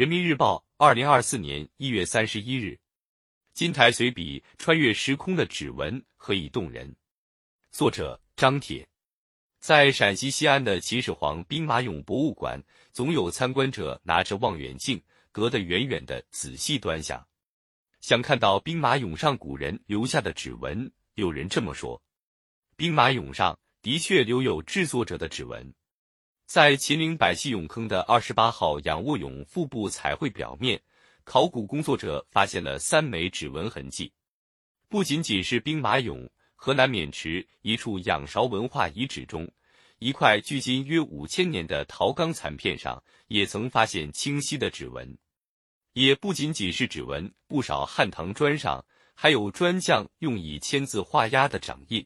人民日报，二零二四年一月三十一日。金台随笔：穿越时空的指纹何以动人？作者张铁。在陕西西安的秦始皇兵马俑博物馆，总有参观者拿着望远镜，隔得远远的仔细端详，想看到兵马俑上古人留下的指纹。有人这么说：兵马俑上的确留有制作者的指纹。在秦岭百戏俑坑的二十八号仰卧俑腹部彩绘表面，考古工作者发现了三枚指纹痕迹。不仅仅是兵马俑，河南渑池一处仰韶文化遗址中，一块距今约五千年的陶缸残片上，也曾发现清晰的指纹。也不仅仅是指纹，不少汉唐砖上还有砖匠用以签字画押的掌印。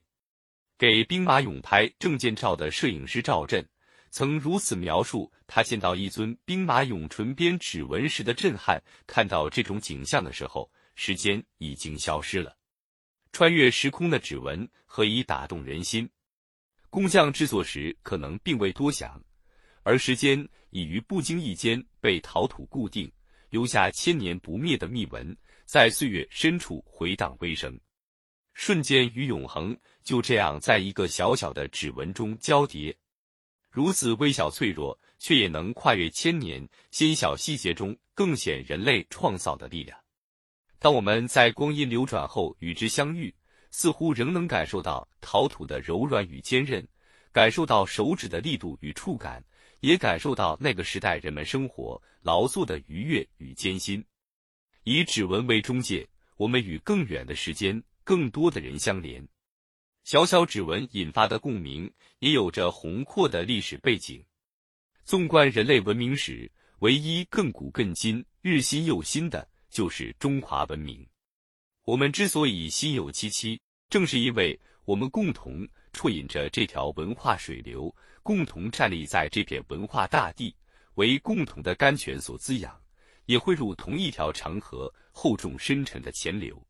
给兵马俑拍证件照的摄影师赵震。曾如此描述他见到一尊兵马俑唇边指纹时的震撼。看到这种景象的时候，时间已经消失了。穿越时空的指纹何以打动人心？工匠制作时可能并未多想，而时间已于不经意间被陶土固定，留下千年不灭的密纹，在岁月深处回荡微声。瞬间与永恒就这样在一个小小的指纹中交叠。如此微小脆弱，却也能跨越千年，纤小细节中更显人类创造的力量。当我们在光阴流转后与之相遇，似乎仍能感受到陶土的柔软与坚韧，感受到手指的力度与触感，也感受到那个时代人们生活劳作的愉悦与艰辛。以指纹为中介，我们与更远的时间、更多的人相连。小小指纹引发的共鸣，也有着宏阔的历史背景。纵观人类文明史，唯一亘古亘今、日新又新的，就是中华文明。我们之所以心有戚戚，正是因为我们共同啜饮着这条文化水流，共同站立在这片文化大地，为共同的甘泉所滋养，也汇入同一条长河，厚重深沉的潜流。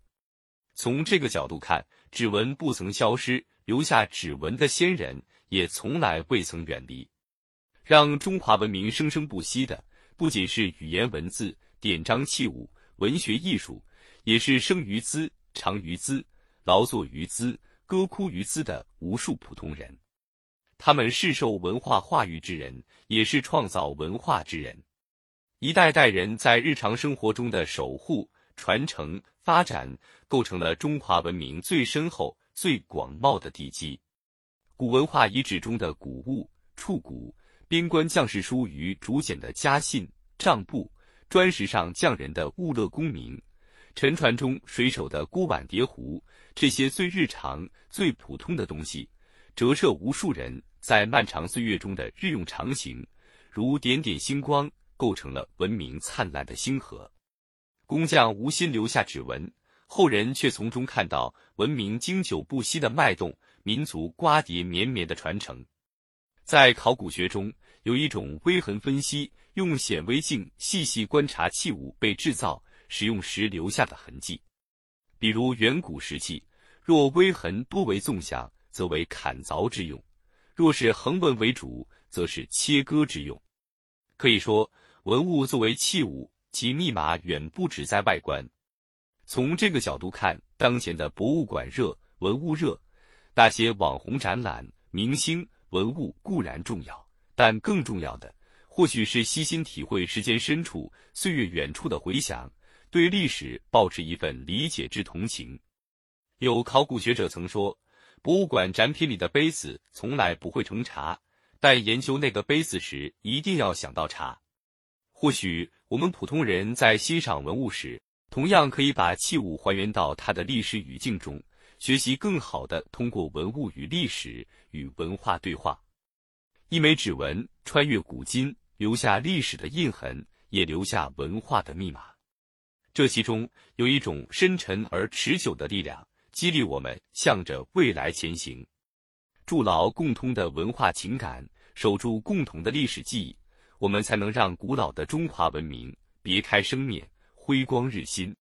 从这个角度看，指纹不曾消失，留下指纹的先人也从来未曾远离。让中华文明生生不息的，不仅是语言文字、典章器物、文学艺术，也是生于兹、长于兹、劳作于兹、歌哭于兹的无数普通人。他们是受文化化育之人，也是创造文化之人。一代代人在日常生活中的守护。传承发展构成了中华文明最深厚、最广袤的地基。古文化遗址中的古物、触骨、边关将士书与竹简的家信、账簿、砖石上匠人的物勒功名、沉船中水手的锅碗碟壶，这些最日常、最普通的东西，折射无数人在漫长岁月中的日用常行，如点点星光，构成了文明灿烂的星河。工匠无心留下指纹，后人却从中看到文明经久不息的脉动，民族瓜瓞绵绵的传承。在考古学中，有一种微痕分析，用显微镜细细观察器物被制造、使用时留下的痕迹。比如远古时期，若微痕多为纵向，则为砍凿之用；若是横纹为主，则是切割之用。可以说，文物作为器物。其密码远不止在外观。从这个角度看，当前的博物馆热、文物热，那些网红展览、明星文物固然重要，但更重要的，或许是悉心体会时间深处、岁月远处的回响，对历史抱持一份理解之同情。有考古学者曾说，博物馆展品里的杯子从来不会成茶，但研究那个杯子时，一定要想到茶。或许我们普通人在欣赏文物时，同样可以把器物还原到它的历史语境中，学习更好的通过文物与历史与文化对话。一枚指纹穿越古今，留下历史的印痕，也留下文化的密码。这其中有一种深沉而持久的力量，激励我们向着未来前行，筑牢共通的文化情感，守住共同的历史记忆。我们才能让古老的中华文明别开生面，辉光日新。